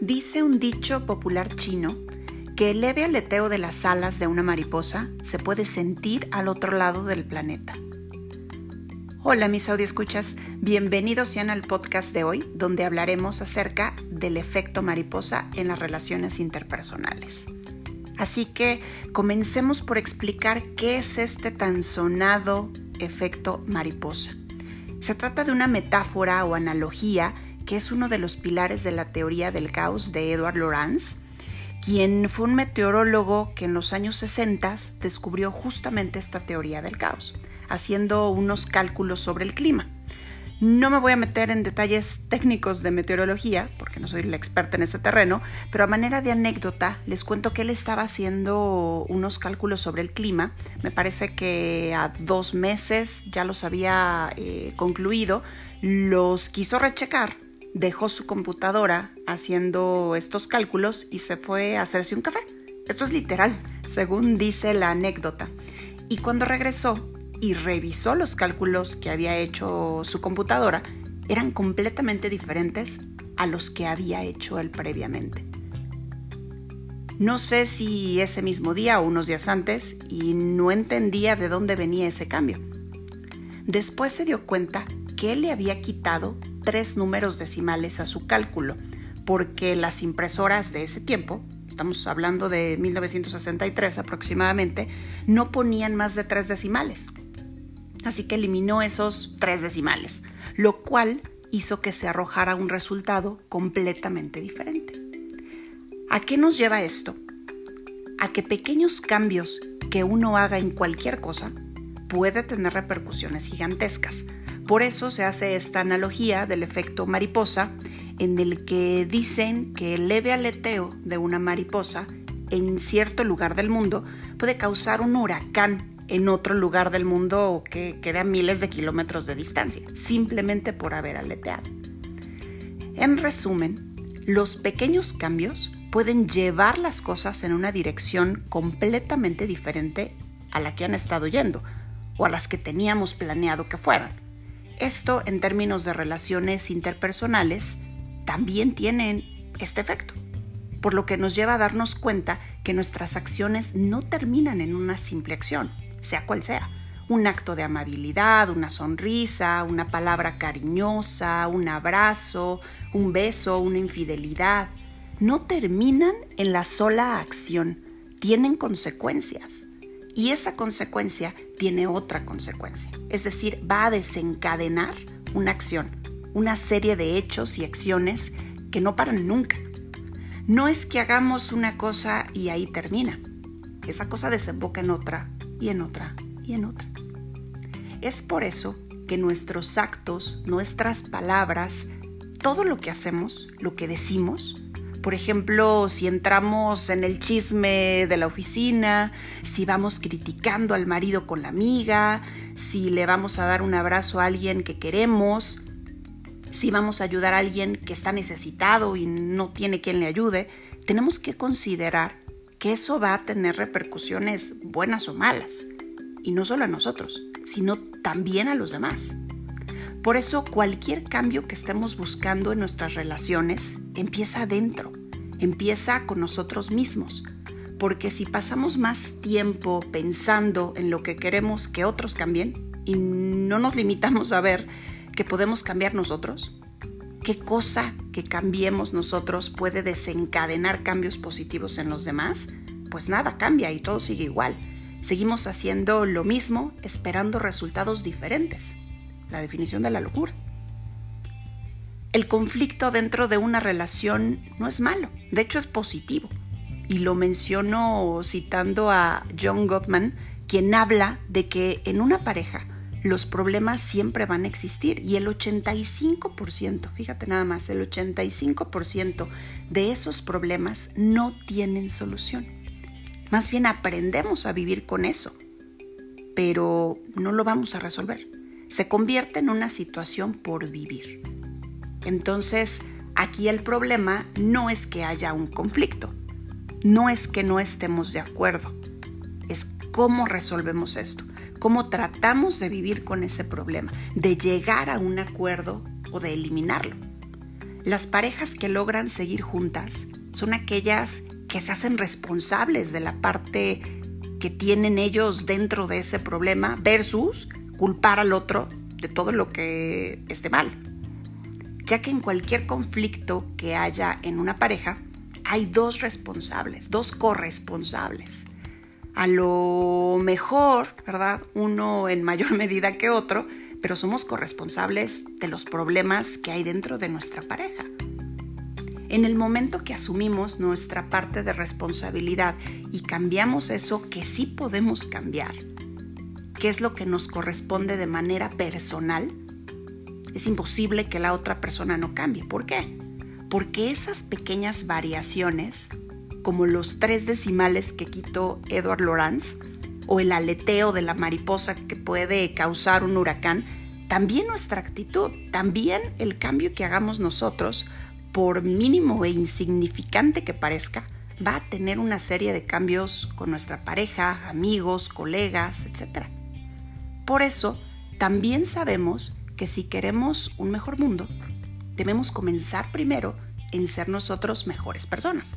Dice un dicho popular chino que el leve aleteo de las alas de una mariposa se puede sentir al otro lado del planeta. Hola mis escuchas, bienvenidos sean al podcast de hoy donde hablaremos acerca del efecto mariposa en las relaciones interpersonales. Así que comencemos por explicar qué es este tan sonado efecto mariposa. Se trata de una metáfora o analogía que es uno de los pilares de la teoría del caos de Edward Lorenz, quien fue un meteorólogo que en los años 60 descubrió justamente esta teoría del caos, haciendo unos cálculos sobre el clima. No me voy a meter en detalles técnicos de meteorología, porque no soy la experta en este terreno, pero a manera de anécdota les cuento que él estaba haciendo unos cálculos sobre el clima. Me parece que a dos meses ya los había eh, concluido. Los quiso rechecar dejó su computadora haciendo estos cálculos y se fue a hacerse un café. Esto es literal, según dice la anécdota. Y cuando regresó y revisó los cálculos que había hecho su computadora, eran completamente diferentes a los que había hecho él previamente. No sé si ese mismo día o unos días antes y no entendía de dónde venía ese cambio. Después se dio cuenta que él le había quitado tres números decimales a su cálculo, porque las impresoras de ese tiempo, estamos hablando de 1963 aproximadamente, no ponían más de tres decimales. Así que eliminó esos tres decimales, lo cual hizo que se arrojara un resultado completamente diferente. ¿A qué nos lleva esto? A que pequeños cambios que uno haga en cualquier cosa puede tener repercusiones gigantescas. Por eso se hace esta analogía del efecto mariposa, en el que dicen que el leve aleteo de una mariposa en cierto lugar del mundo puede causar un huracán en otro lugar del mundo que queda a miles de kilómetros de distancia, simplemente por haber aleteado. En resumen, los pequeños cambios pueden llevar las cosas en una dirección completamente diferente a la que han estado yendo o a las que teníamos planeado que fueran. Esto en términos de relaciones interpersonales también tiene este efecto, por lo que nos lleva a darnos cuenta que nuestras acciones no terminan en una simple acción, sea cual sea. Un acto de amabilidad, una sonrisa, una palabra cariñosa, un abrazo, un beso, una infidelidad, no terminan en la sola acción, tienen consecuencias. Y esa consecuencia tiene otra consecuencia. Es decir, va a desencadenar una acción, una serie de hechos y acciones que no paran nunca. No es que hagamos una cosa y ahí termina. Esa cosa desemboca en otra y en otra y en otra. Es por eso que nuestros actos, nuestras palabras, todo lo que hacemos, lo que decimos, por ejemplo, si entramos en el chisme de la oficina, si vamos criticando al marido con la amiga, si le vamos a dar un abrazo a alguien que queremos, si vamos a ayudar a alguien que está necesitado y no tiene quien le ayude, tenemos que considerar que eso va a tener repercusiones buenas o malas. Y no solo a nosotros, sino también a los demás. Por eso cualquier cambio que estemos buscando en nuestras relaciones empieza adentro, empieza con nosotros mismos. Porque si pasamos más tiempo pensando en lo que queremos que otros cambien y no nos limitamos a ver que podemos cambiar nosotros, ¿qué cosa que cambiemos nosotros puede desencadenar cambios positivos en los demás? Pues nada cambia y todo sigue igual. Seguimos haciendo lo mismo esperando resultados diferentes la definición de la locura. El conflicto dentro de una relación no es malo, de hecho es positivo. Y lo menciono citando a John Gottman, quien habla de que en una pareja los problemas siempre van a existir y el 85%, fíjate nada más, el 85% de esos problemas no tienen solución. Más bien aprendemos a vivir con eso, pero no lo vamos a resolver se convierte en una situación por vivir. Entonces, aquí el problema no es que haya un conflicto, no es que no estemos de acuerdo, es cómo resolvemos esto, cómo tratamos de vivir con ese problema, de llegar a un acuerdo o de eliminarlo. Las parejas que logran seguir juntas son aquellas que se hacen responsables de la parte que tienen ellos dentro de ese problema versus culpar al otro de todo lo que esté mal. Ya que en cualquier conflicto que haya en una pareja, hay dos responsables, dos corresponsables. A lo mejor, ¿verdad? Uno en mayor medida que otro, pero somos corresponsables de los problemas que hay dentro de nuestra pareja. En el momento que asumimos nuestra parte de responsabilidad y cambiamos eso que sí podemos cambiar, que es lo que nos corresponde de manera personal, es imposible que la otra persona no cambie. ¿Por qué? Porque esas pequeñas variaciones, como los tres decimales que quitó Edward Lorenz, o el aleteo de la mariposa que puede causar un huracán, también nuestra actitud, también el cambio que hagamos nosotros, por mínimo e insignificante que parezca, va a tener una serie de cambios con nuestra pareja, amigos, colegas, etc. Por eso, también sabemos que si queremos un mejor mundo, debemos comenzar primero en ser nosotros mejores personas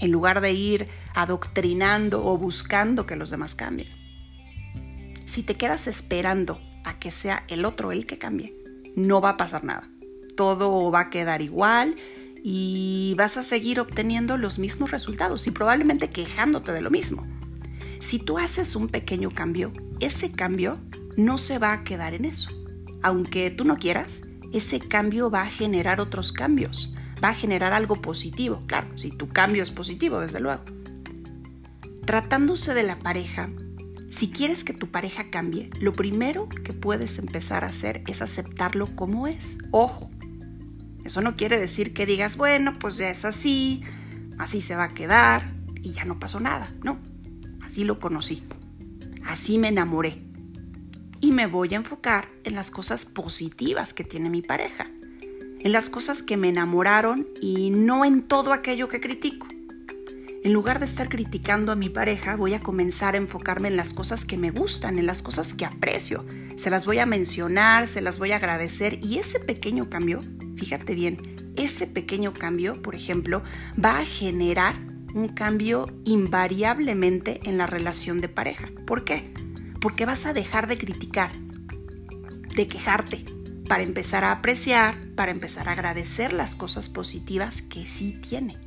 en lugar de ir adoctrinando o buscando que los demás cambien. Si te quedas esperando a que sea el otro el que cambie, no va a pasar nada. Todo va a quedar igual y vas a seguir obteniendo los mismos resultados y probablemente quejándote de lo mismo. Si tú haces un pequeño cambio, ese cambio no se va a quedar en eso. Aunque tú no quieras, ese cambio va a generar otros cambios va a generar algo positivo, claro, si tu cambio es positivo, desde luego. Tratándose de la pareja, si quieres que tu pareja cambie, lo primero que puedes empezar a hacer es aceptarlo como es. Ojo, eso no quiere decir que digas, bueno, pues ya es así, así se va a quedar y ya no pasó nada. No, así lo conocí, así me enamoré. Y me voy a enfocar en las cosas positivas que tiene mi pareja en las cosas que me enamoraron y no en todo aquello que critico. En lugar de estar criticando a mi pareja, voy a comenzar a enfocarme en las cosas que me gustan, en las cosas que aprecio. Se las voy a mencionar, se las voy a agradecer y ese pequeño cambio, fíjate bien, ese pequeño cambio, por ejemplo, va a generar un cambio invariablemente en la relación de pareja. ¿Por qué? Porque vas a dejar de criticar, de quejarte, para empezar a apreciar, para empezar a agradecer las cosas positivas que sí tiene.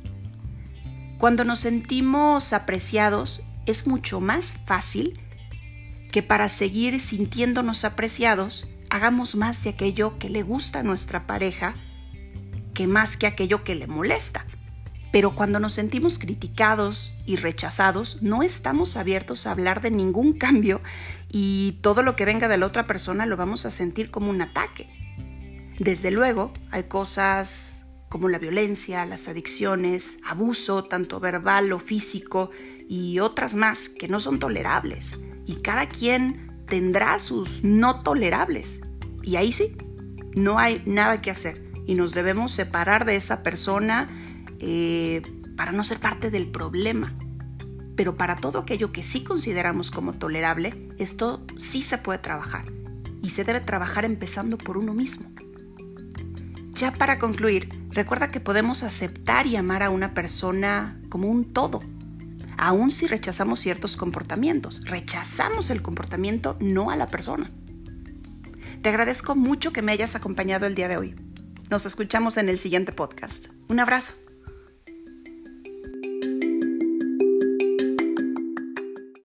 Cuando nos sentimos apreciados, es mucho más fácil que para seguir sintiéndonos apreciados, hagamos más de aquello que le gusta a nuestra pareja que más que aquello que le molesta. Pero cuando nos sentimos criticados y rechazados, no estamos abiertos a hablar de ningún cambio y todo lo que venga de la otra persona lo vamos a sentir como un ataque. Desde luego, hay cosas como la violencia, las adicciones, abuso, tanto verbal o físico, y otras más que no son tolerables. Y cada quien tendrá sus no tolerables. Y ahí sí, no hay nada que hacer. Y nos debemos separar de esa persona eh, para no ser parte del problema. Pero para todo aquello que sí consideramos como tolerable, esto sí se puede trabajar. Y se debe trabajar empezando por uno mismo. Ya para concluir, recuerda que podemos aceptar y amar a una persona como un todo, aun si rechazamos ciertos comportamientos. Rechazamos el comportamiento, no a la persona. Te agradezco mucho que me hayas acompañado el día de hoy. Nos escuchamos en el siguiente podcast. Un abrazo.